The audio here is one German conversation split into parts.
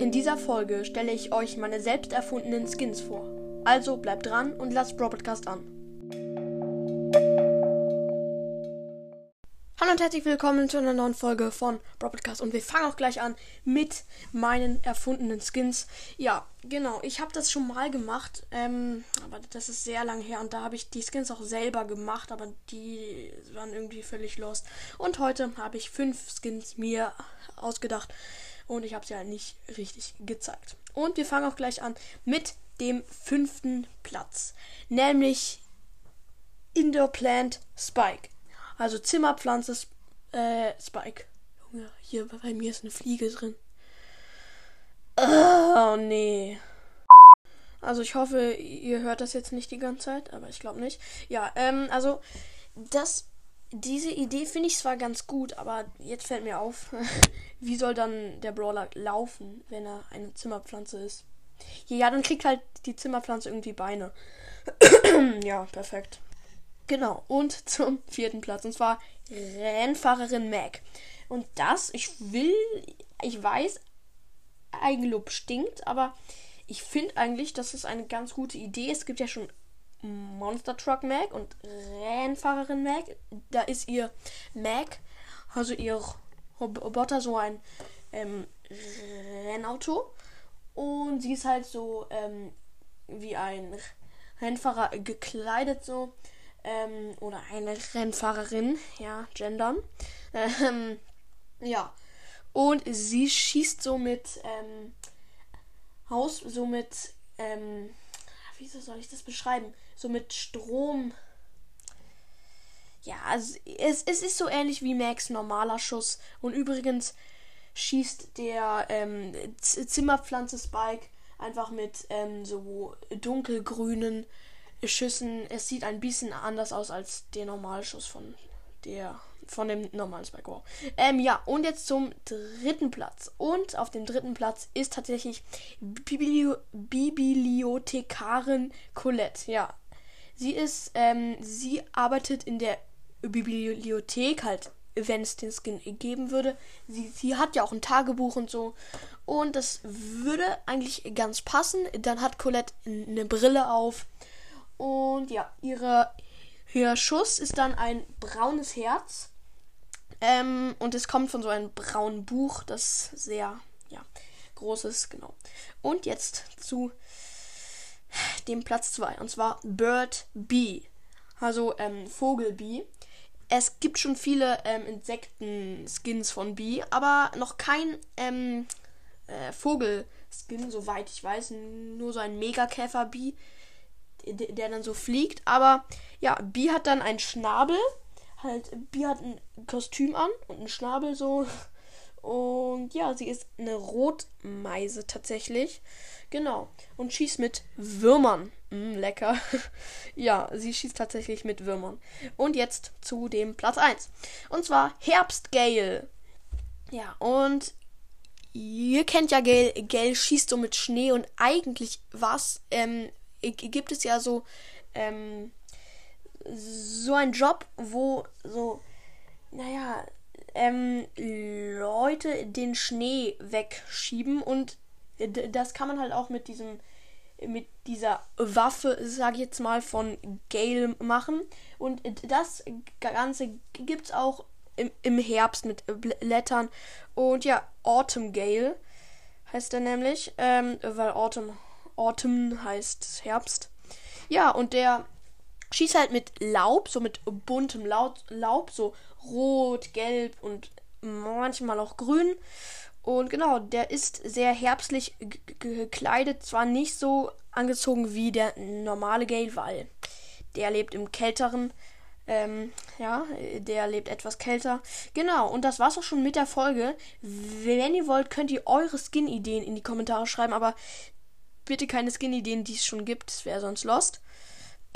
In dieser Folge stelle ich euch meine selbst erfundenen Skins vor. Also bleibt dran und lasst Broadcast an. Hallo und herzlich willkommen zu einer neuen Folge von Broadcast und wir fangen auch gleich an mit meinen erfundenen Skins. Ja, genau, ich habe das schon mal gemacht, ähm, aber das ist sehr lang her und da habe ich die Skins auch selber gemacht, aber die waren irgendwie völlig lost. Und heute habe ich fünf Skins mir ausgedacht und ich habe sie halt nicht richtig gezeigt. Und wir fangen auch gleich an mit dem fünften Platz, nämlich Indoor Plant Spike. Also Zimmerpflanze äh, Spike. Junge, hier bei mir ist eine Fliege drin. Oh nee. Also ich hoffe, ihr hört das jetzt nicht die ganze Zeit, aber ich glaube nicht. Ja, ähm, also das diese Idee finde ich zwar ganz gut, aber jetzt fällt mir auf, wie soll dann der Brawler laufen, wenn er eine Zimmerpflanze ist? Ja, dann kriegt halt die Zimmerpflanze irgendwie Beine. ja, perfekt. Genau, und zum vierten Platz, und zwar Rennfahrerin Mac. Und das, ich will, ich weiß, Eigenlob stinkt, aber ich finde eigentlich, dass es eine ganz gute Idee. Es gibt ja schon Monster Truck Mac und Rennfahrerin Mac. Da ist ihr Mac, also ihr Roboter, so ein ähm, Rennauto. Und sie ist halt so ähm, wie ein Rennfahrer gekleidet, so. Ähm, oder eine Rennfahrerin, ja, gendern. Ähm, ja. Und sie schießt so mit ähm, Haus, so mit, ähm, wie soll ich das beschreiben? So mit Strom. Ja, also es, es ist so ähnlich wie Max normaler Schuss. Und übrigens schießt der ähm, Zimmerpflanze Spike einfach mit ähm, so dunkelgrünen Schüssen. Es sieht ein bisschen anders aus als der Normalschuss von der von dem normalen Spike. Wow. Ähm, ja, und jetzt zum dritten Platz. Und auf dem dritten Platz ist tatsächlich Biblio Bibliothekarin Colette. Ja. Sie ist, ähm, sie arbeitet in der Bibliothek halt, wenn es den Skin geben würde. Sie, sie hat ja auch ein Tagebuch und so. Und das würde eigentlich ganz passen. Dann hat Colette eine Brille auf. Und ja, ihre, ihr Schuss ist dann ein braunes Herz. Ähm, und es kommt von so einem braunen Buch, das sehr, ja, groß ist, genau. Und jetzt zu dem Platz 2, und zwar Bird Bee. Also ähm, Vogel Bee. Es gibt schon viele ähm, Insekten-Skins von Bee, aber noch kein ähm, äh, Vogel-Skin, soweit ich weiß. Nur so ein Megakäfer-Bee, der, dann so fliegt. Aber ja, Bee hat dann einen Schnabel halt, Bi hat ein Kostüm an und einen Schnabel so. Und ja, sie ist eine Rotmeise tatsächlich. Genau. Und schießt mit Würmern. Mm, lecker. ja, sie schießt tatsächlich mit Würmern. Und jetzt zu dem Platz 1. Und zwar Herbstgale. Ja, und ihr kennt ja Gale. Gale schießt so mit Schnee und eigentlich was, ähm, gibt es ja so, ähm, so ein Job, wo so, naja, ähm, Leute den Schnee wegschieben und das kann man halt auch mit diesem mit dieser Waffe, sag ich jetzt mal, von Gale machen. Und das Ganze gibt es auch im, im Herbst mit Blättern. Und ja, Autumn Gale heißt er nämlich, ähm, weil Autumn, Autumn heißt Herbst. Ja, und der schießt halt mit Laub, so mit buntem Laub, so rot, gelb und manchmal auch grün. Und genau, der ist sehr herbstlich gekleidet, zwar nicht so angezogen wie der normale Gale, weil der lebt im kälteren. Ähm, ja, der lebt etwas kälter. Genau, und das war's auch schon mit der Folge. Wenn ihr wollt, könnt ihr eure Skin-Ideen in die Kommentare schreiben, aber bitte keine Skin-Ideen, die es schon gibt. Das wäre sonst lost.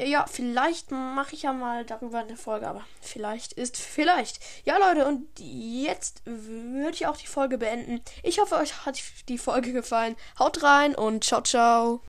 Ja, vielleicht mache ich ja mal darüber eine Folge, aber vielleicht ist vielleicht. Ja, Leute, und jetzt würde ich auch die Folge beenden. Ich hoffe, euch hat die Folge gefallen. Haut rein und ciao, ciao.